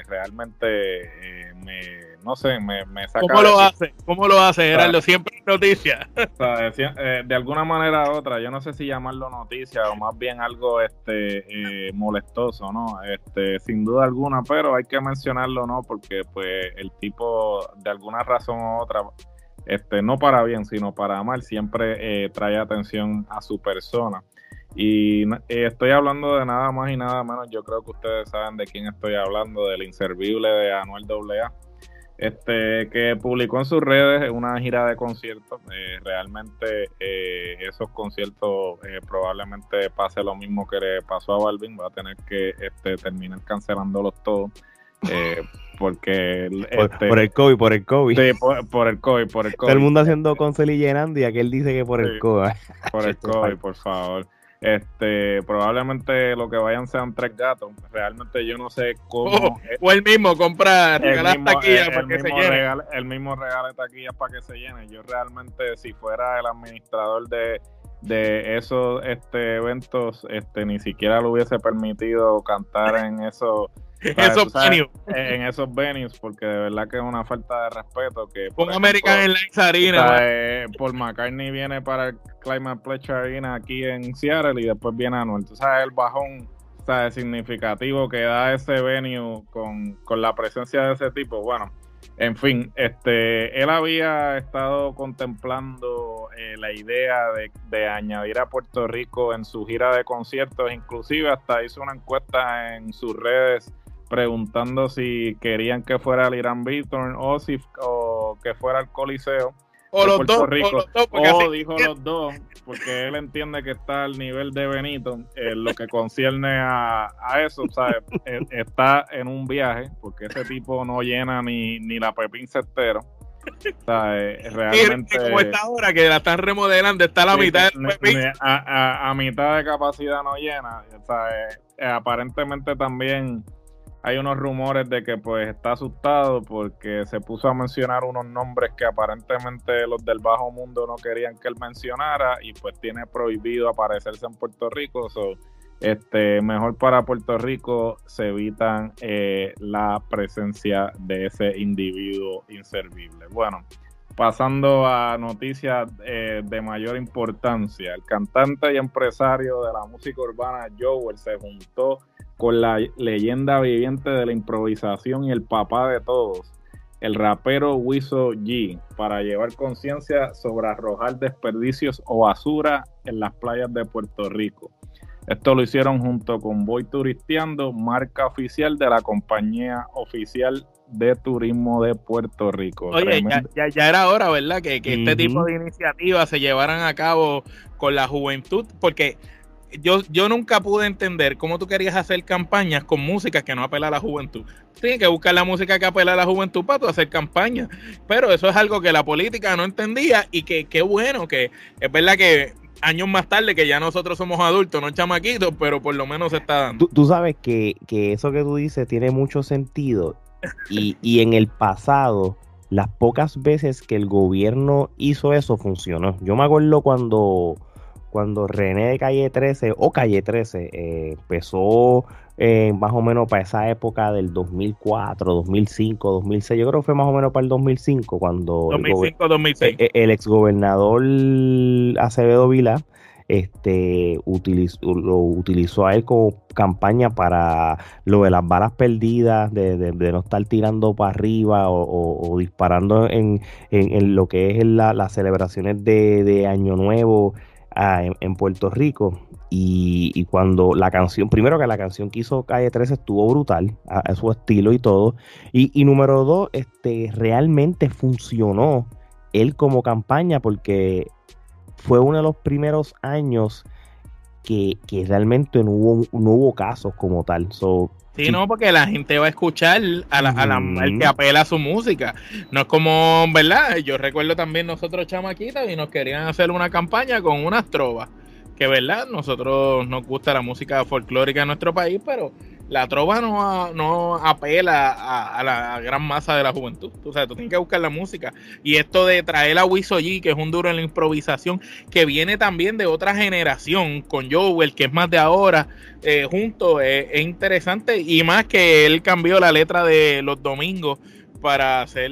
realmente me no sé, me, me saca.
¿Cómo lo hace? ¿Cómo lo hace, Gerardo? Siempre noticia.
Eh, de alguna manera u otra, yo no sé si llamarlo noticia o más bien algo este eh, molestoso, ¿no? Este, sin duda alguna, pero hay que mencionarlo, ¿no? Porque pues el tipo, de alguna razón u otra, este, no para bien, sino para mal, siempre eh, trae atención a su persona. Y estoy hablando de nada más y nada menos, yo creo que ustedes saben de quién estoy hablando, del inservible de Anuel AA este, que publicó en sus redes una gira de conciertos. Eh, realmente eh, esos conciertos eh, probablemente pase lo mismo que le pasó a Balvin, va a tener que este, terminar cancelándolos todos. porque
este, por, el COVID, por el COVID.
Sí, por, el COVID, por el COVID.
Todo el mundo haciendo concel y llenando y aquel dice que por el COVID.
Por el COVID, por favor. Este, probablemente lo que vayan sean tres gatos. Realmente yo no sé cómo.
o el mismo comprar, regalar taquillas para que se llene.
el mismo regalo taquillas para que se llene. Yo realmente, si fuera el administrador de, de esos este, eventos, este, ni siquiera lo hubiese permitido cantar en esos
esos venues.
En esos venues, porque de verdad que es una falta de respeto. que
Un American Airlines Arena.
Eh, Paul McCartney viene para el Climate Pledge Arena aquí en Seattle y después viene Anuel. Tú sabes el bajón ¿sabes? significativo que da ese venue con, con la presencia de ese tipo. Bueno, en fin, este, él había estado contemplando eh, la idea de, de, añadir a Puerto Rico en su gira de conciertos, inclusive hasta hizo una encuesta en sus redes preguntando si querían que fuera el Irán Beaton o si o que fuera el Coliseo.
O los, dos,
o dijo los dos, porque él entiende que está al nivel de Benito en lo que concierne a, eso, ¿sabes? E, está en un viaje, porque ese tipo no llena ni, ni la Pepín Cestero. Realmente.
Como esta ahora que la están remodelando, está a la mitad
a, a, mitad de capacidad no llena. Eh, aparentemente también hay unos rumores de que pues está asustado porque se puso a mencionar unos nombres que aparentemente los del bajo mundo no querían que él mencionara y pues tiene prohibido aparecerse en Puerto Rico. So, este, mejor para Puerto Rico se evitan eh, la presencia de ese individuo inservible. Bueno, pasando a noticias eh, de mayor importancia, el cantante y empresario de la música urbana Joel se juntó con la leyenda viviente de la improvisación y el papá de todos, el rapero Wiso G, para llevar conciencia sobre arrojar desperdicios o basura en las playas de Puerto Rico. Esto lo hicieron junto con Voy Turisteando, marca oficial de la compañía oficial de turismo de Puerto Rico.
Oye, ya, ya, era hora, ¿verdad? Que, este tipo de iniciativas se llevaran a cabo con la juventud, porque yo, yo nunca pude entender cómo tú querías hacer campañas con música que no apela a la juventud. Tienes que buscar la música que apela a la juventud para tú hacer campañas. Pero eso es algo que la política no entendía y que qué bueno que es verdad que años más tarde que ya nosotros somos adultos, no chamaquitos, pero por lo menos se está dando.
Tú, sabes que, eso que tú dices tiene mucho sentido y, y en el pasado las pocas veces que el gobierno hizo eso funcionó. Yo me acuerdo cuando cuando René de Calle 13 o Calle 13 eh, empezó eh, más o menos para esa época del 2004, 2005, 2006, yo creo que fue más o menos para el 2005 cuando
2005, 2006.
El, el exgobernador Acevedo Vila este utilizó, lo utilizó a él como campaña para lo de las balas perdidas, de, no estar tirando para arriba o, disparando en, lo que es las celebraciones de, de Año Nuevo en, Puerto Rico. Y, cuando la canción, primero que la canción que hizo Calle 13 estuvo brutal, a, su estilo y todo. Y, número dos, este, realmente funcionó él como campaña porque fue uno de los primeros años que, que realmente no hubo, no hubo casos como tal. So,
Sí, no, porque la gente va a escuchar a la, a la el que apela a su música. No es como, ¿verdad? Yo recuerdo también nosotros chamaquitas y nos querían hacer una campaña con unas trovas. Que, ¿verdad? Nosotros nos gusta la música folclórica en nuestro país, pero la trova no, no apela a, la gran masa de la juventud. O sea, tú tienes que buscar la música. Y esto de traer a Wiso G, que es un duro en la improvisación, que viene también de otra generación, con Joel, que es más de ahora, eh, junto, es interesante. Y más que él cambió la letra de los domingos para hacer,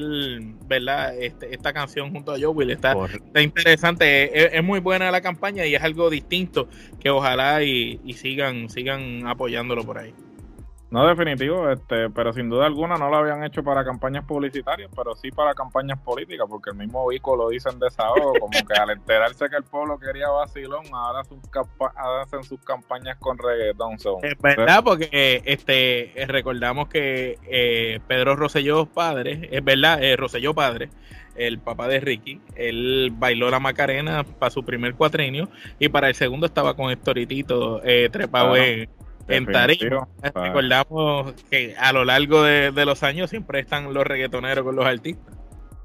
¿verdad? Este, esta canción junto a Joel. Está, está interesante, es, muy buena la campaña y es algo distinto que ojalá y, y sigan, sigan apoyándolo por ahí.
No, definitivo, este, pero sin duda alguna no lo habían hecho para campañas publicitarias, pero sí para campañas políticas, porque el mismo Vico lo dice en desahogo, como que al enterarse que el pueblo quería vacilón, ahora, hacen sus campañas con reggaetón.
Es verdad, porque este recordamos que eh, Pedro Rosselló padre, es verdad, eh, Rosselló padre, el papá de Ricky, él bailó la Macarena para su primer cuatrenio y para el segundo estaba con Estoritito eh, trepado en en Tarima. Recordamos que a lo largo de, los años siempre están los reggaetoneros con los artistas.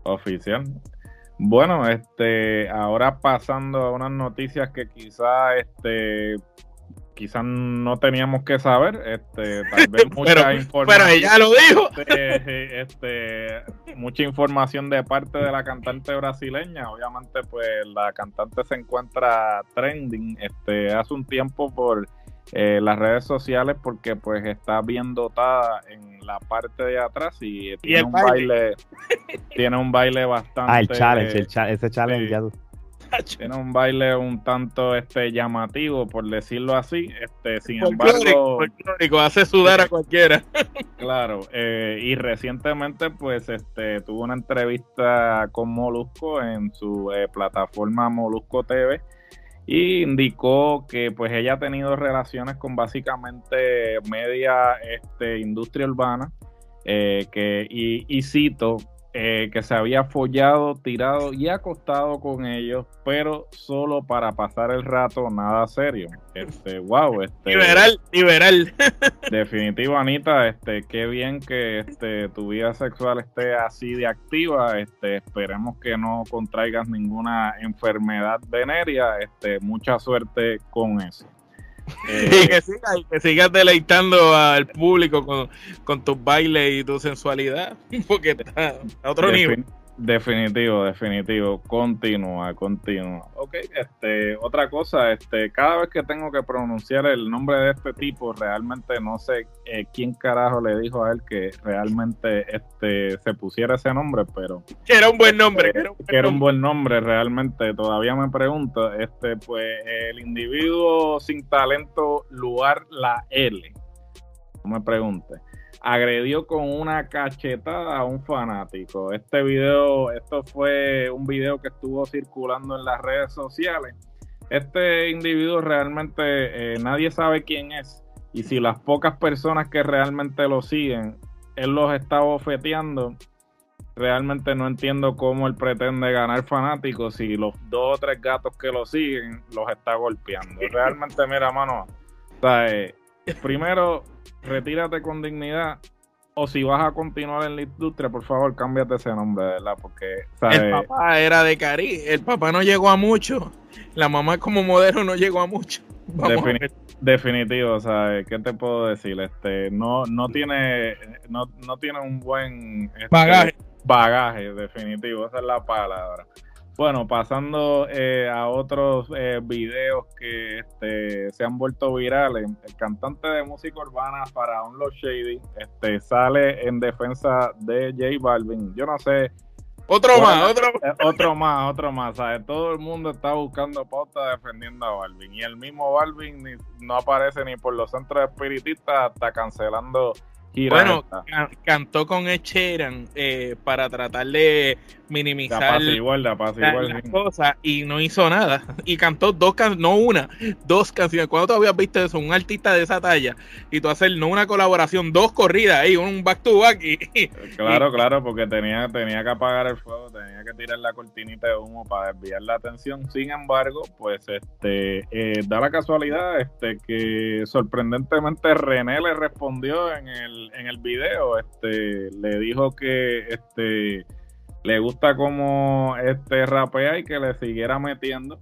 Oficial. Bueno, este, ahora pasando a unas noticias que quizás este quizás no teníamos que saber, este, tal vez mucha información.
Pero ella lo dijo.
Este, este, mucha información de parte de la cantante brasileña. Obviamente, pues la cantante se encuentra trending este, hace un tiempo por eh, las redes sociales porque pues está bien dotada en la parte de atrás y tiene un baile? tiene un baile bastante
ah el challenge ese challenge ya
tiene un baile un tanto este llamativo por decirlo así este sin embargo
hace sudar a cualquiera.
Claro eh, y recientemente pues este tuvo una entrevista con Molusco en su eh, plataforma Molusco TV y indicó que pues ella ha tenido relaciones con básicamente media este, industria urbana eh, que, y, y cito eh, que se había follado, tirado y acostado con ellos, pero solo para pasar el rato, nada serio. Este, wow, este,
liberal, liberal.
Definitivo, Anita, este, qué bien que este, tu vida sexual esté así de activa. Este, esperemos que no contraigas ninguna enfermedad venérea. Este, mucha suerte con eso.
y que sigas que sigas deleitando al público con, con tus bailes y tu sensualidad, porque está a otro nivel.
Definitivo, definitivo. Continúa, continúa. Ok, este, otra cosa, este, cada vez que tengo que pronunciar el nombre de este tipo, realmente no sé eh, quién carajo le dijo a él que realmente este se pusiera ese nombre, pero
que era un buen nombre,
que era un buen, nombre, realmente. Todavía me pregunto, este, pues, el individuo sin talento, lugar la L. No me pregunte agredió con una cachetada a un fanático. Este video, esto fue un video que estuvo circulando en las redes sociales. Este individuo realmente eh, nadie sabe quién es y si las pocas personas que realmente lo siguen, él los está bofeteando. Realmente no entiendo cómo él pretende ganar fanáticos si los dos o tres gatos que lo siguen los está golpeando. Realmente, mira, mano, eh, primero retírate con dignidad o si vas a continuar en la industria, por favor, cámbiate ese nombre, ¿verdad? Porque,
El papá era de Cari, el papá no llegó a mucho, la mamá como modelo no llegó a mucho.
definitivo, ¿sabes? ¿Qué te puedo decir? Este, no, no tiene, no, no tiene un buen este,
bagaje.
Bagaje, definitivo, esa es la palabra. Bueno, pasando eh, a otros eh, videos que este, se han vuelto virales, el cantante de música urbana Faraón Los Shady este, sale en defensa de J Balvin. Yo no sé.
Otro más, otro
más. Eh, otro más, otro más. ¿sabes? Todo el mundo está buscando pauta defendiendo a Balvin. Y el mismo Balvin no aparece ni por los centros espiritistas hasta cancelando
bueno, cantó con Echeran eh, para tratar de minimizar
la,
cosa y no hizo nada. Y cantó dos canciones, no una, dos canciones. ¿Cuándo tú habías visto eso? Un artista de esa talla y tú hacer no una colaboración, dos corridas ahí, un back to back.
claro, claro, porque tenía, tenía que apagar el fuego, tenía que tirar la cortinita de humo para desviar la atención. Sin embargo, pues este eh, da la casualidad este que sorprendentemente René le respondió en el, en el video, este le dijo que este le gusta como este rapea y que le siguiera metiendo.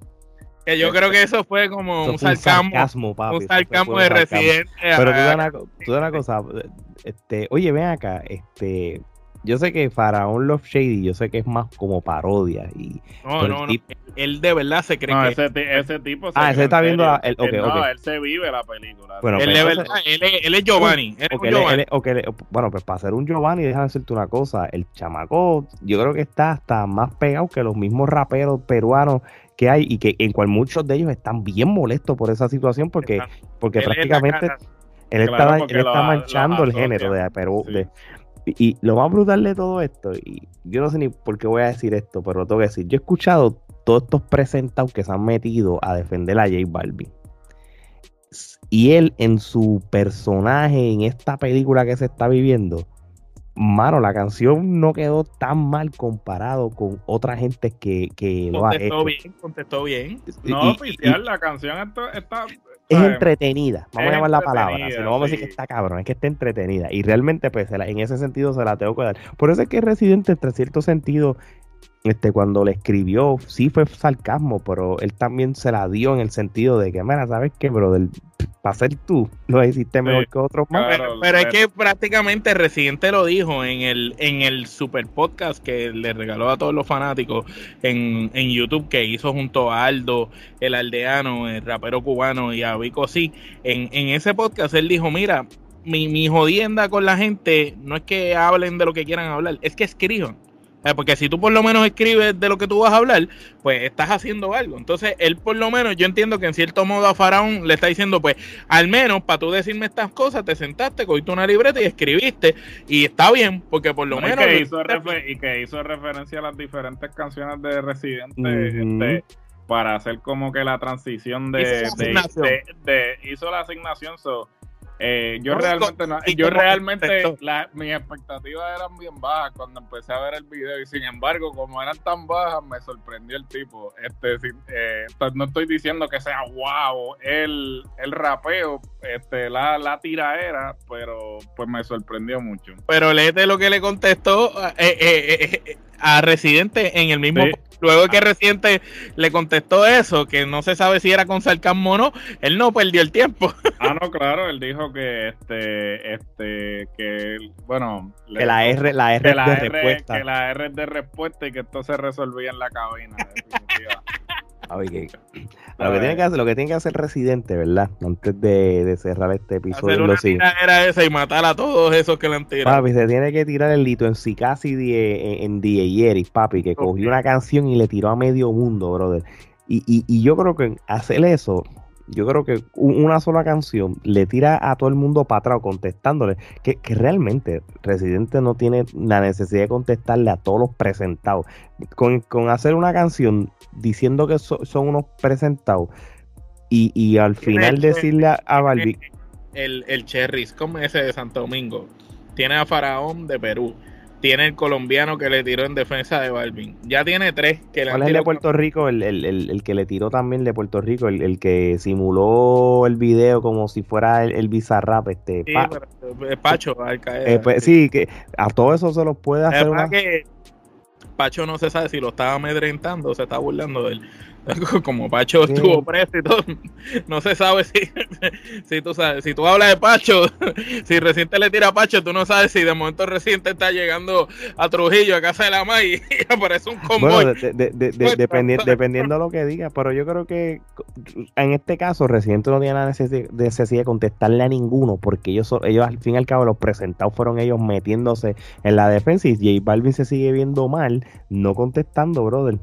Que yo creo que eso fue como un sarcasmo, un sarcasmo de residente.
Pero tú una, tú una cosa, este, oye, ven acá, este, yo sé que Faraón Love Shady, yo sé que es más como parodia. Y,
no, no, no. Él de verdad se cree que.
Ese, ese tipo.
Se ah, ese está viendo. La, el, okay,
no, él se vive la película.
Bueno, él, de verdad, él, es, él es Giovanni. Él es Giovanni.
bueno, pues para ser un Giovanni, déjame decirte una cosa. El chamaco, yo creo que está hasta más pegado que los mismos raperos peruanos que hay y que en cual muchos de ellos están bien molestos por esa situación porque, porque prácticamente él, está, él está manchando el género de Perú. De, y lo más brutal de todo esto, y yo no sé ni por qué voy a decir esto, pero lo tengo que decir. Yo he escuchado todos estos presentados que se han metido a defender a J Balvin. Y él en su personaje, en esta película que se está viviendo, mano, la canción no quedó tan mal comparado con otra gente que, que
lo ha hecho. bien, contestó bien.
No, oficial, la canción está, está
es entretenida, vamos a llamar la palabra, si no vamos a decir que está cabrón, es que está entretenida y realmente pues en ese sentido se la tengo que dar. Por eso es que Residente entre cierto sentido este, cuando le escribió, sí fue sarcasmo, pero él también se la dio en el sentido de que, mira, ¿sabes qué, bro? Del, para ser tú, lo hiciste mejor que otros
más. pero, es que prácticamente Residente lo dijo en el, en el super podcast que le regaló a todos los fanáticos en, en YouTube que hizo junto a Aldo, el aldeano, el rapero cubano y a Vico sí. En, en ese podcast él dijo, mira, mi, mi jodienda con la gente no es que hablen de lo que quieran hablar, es que escriban. Eh, porque si tú por lo menos escribes de lo que tú vas a hablar, pues estás haciendo algo. Entonces, él por lo menos, yo entiendo que en cierto modo a Faraón le está diciendo, pues, al menos para tú decirme estas cosas, te sentaste, cogiste una libreta y escribiste. Y está bien, porque por lo menos...
Y que, hizo y que hizo referencia a las diferentes canciones de Residente. Este, para hacer como que la transición de, de, hizo la asignación so, eh, yo realmente, no, yo realmente la, mis expectativas eran bien bajas cuando empecé a ver el video y sin embargo, como eran tan bajas, me sorprendió el tipo. Este, eh, no estoy diciendo que sea wow el, el rapeo, este, la, la tiraera, pero pues me sorprendió mucho.
Pero léete lo que le contestó eh, a Residente en el mismo Luego que reciente le contestó eso, que no se sabe si era con sarcasmo o no, él no perdió el tiempo.
Ah, no, claro, él dijo que este, este, que bueno,
que la R, la R, de respuesta.
Que la R es de respuesta y que esto se resolvía en la cabina,
lo, que tiene que hacer, lo que tiene que hacer Residente, ¿verdad? Antes de, cerrar este episodio.
Hacer una era esa y matar a todos esos que le han tirado.
Papi, se tiene que tirar el lito en sí casi en, en Dieyeris, papi, que cogió una canción y le tiró a medio mundo, brother. Y, y, y yo creo que hacer eso, yo creo que una sola canción le tira a todo el mundo para atrás contestándole que, realmente Residente no tiene la necesidad de contestarle a todos los presentados. Con, hacer una canción diciendo que son unos presentados y, y al final decirle a, a Barbie...
El, el Cherry, como ese de Santo Domingo, tiene a Faraón de Perú tiene el colombiano que le tiró en defensa de Balvin. Ya tiene tres que
le ¿Cuál es el de Puerto Rico? El, el, el, que le tiró también de Puerto Rico, el, que simuló el video como si fuera el, el Bizarrap, este
sí, Pacho, al caer,
eh, pues, sí. que a todo eso se los puede hacer.
Una... que Pacho no se sabe si lo estaba amedrentando o se está burlando de él. Como Pacho estuvo preso y todo, no se sabe si, si tú sabes, si tú hablas de Pacho, si reciente le tira a Pacho, tú no sabes si de momento reciente está llegando a Trujillo, a casa de la MAI y, aparece un convoy.
Bueno, dependiendo de lo que diga, pero yo creo que en este caso reciente no tiene la necesidad, de contestarle a ninguno, porque ellos, ellos al fin y al cabo los presentados fueron ellos metiéndose en la defensa y J Balvin se sigue viendo mal, no contestando, brother.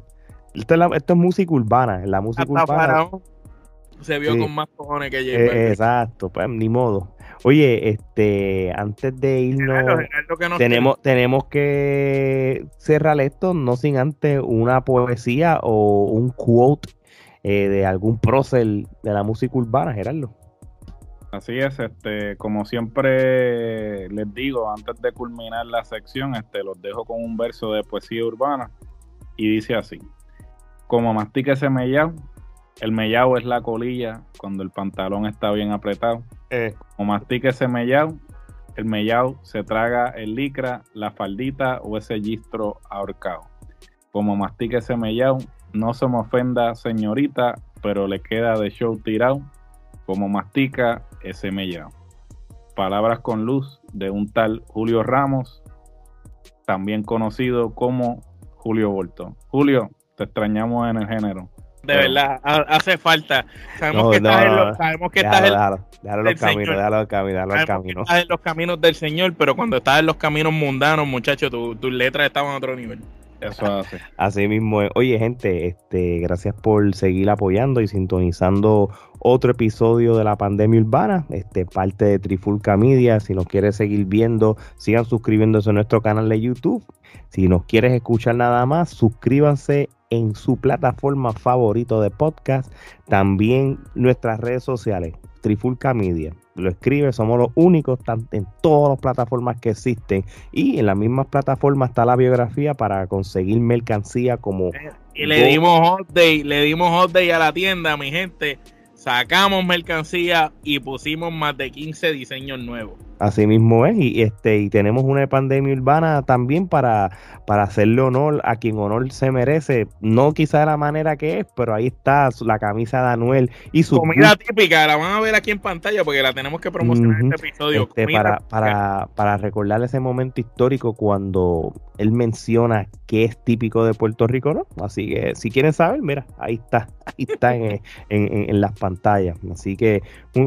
Esto es, música urbana, la música urbana.
se vio con más cojones que J
eh, exacto, pues ni modo. Oye, este, antes de irnos, tenemos, tenemos que cerrar esto, no sin antes una poesía o un quote eh, de algún prócer de la música urbana, Gerardo.
Así es, este, como siempre les digo, antes de culminar la sección, este, los dejo con un verso de poesía urbana y dice así. Como mastica ese mellao, el mellao es la colilla cuando el pantalón está bien apretado.
Eh.
Como mastica ese mellao, el mellao se traga el licra, la faldita o ese gistro ahorcado. Como mastica ese mellao, no se me ofenda señorita, pero le queda de show tirado. Como mastica ese mellao. Palabras con luz de un tal Julio Ramos, también conocido como Julio Volto. Julio, te extrañamos en el género.
De verdad, hace falta. Sabemos que estás en los, sabemos que estás
en los caminos, déjalo los caminos, los caminos.
Estás en los caminos del Señor, pero cuando estás en los caminos mundanos, muchachos, tus letras estaban a otro nivel.
Eso hace.
Así mismo Oye, gente, este, gracias por seguir apoyando y sintonizando otro episodio de la pandemia urbana, este, parte de Trifulca Media. Si nos quieres seguir viendo, sigan suscribiéndose a nuestro canal de YouTube. Si nos quieres escuchar nada más, suscríbanse en su plataforma favorito de podcast. También nuestras redes sociales, Trifulca Media lo escribe, somos los únicos en todas las plataformas que existen y en las mismas plataformas está la biografía para conseguir mercancía como
y le dimos update, le dimos update a la tienda, mi gente. Sacamos mercancía y pusimos más de 15 diseños nuevos.
Así mismo es, y este, y tenemos una pandemia urbana también para, para hacerle honor a quien honor se merece, no quizá de la manera que es, pero ahí está la camisa de Anuel y su
comida típica, la van a ver aquí en pantalla porque la tenemos que promocionar en este episodio.
Este, para, para, para recordar ese momento histórico cuando él menciona que es típico de Puerto Rico, ¿no? Así que si quieren saber, mira, ahí está, ahí está en, en, en las pantallas. Así que,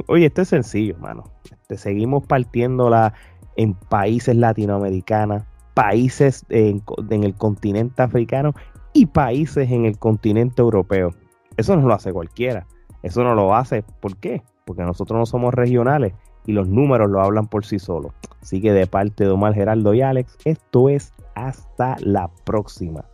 oye, esto es sencillo, mano te seguimos partiéndola en países latinoamericanos, países en, el continente africano y países en el continente europeo. Eso no lo hace cualquiera. Eso no lo hace. ¿Por qué? Porque nosotros no somos regionales y los números lo hablan por sí solos. Así que de parte de Omar Geraldo y Alex, esto es hasta la próxima.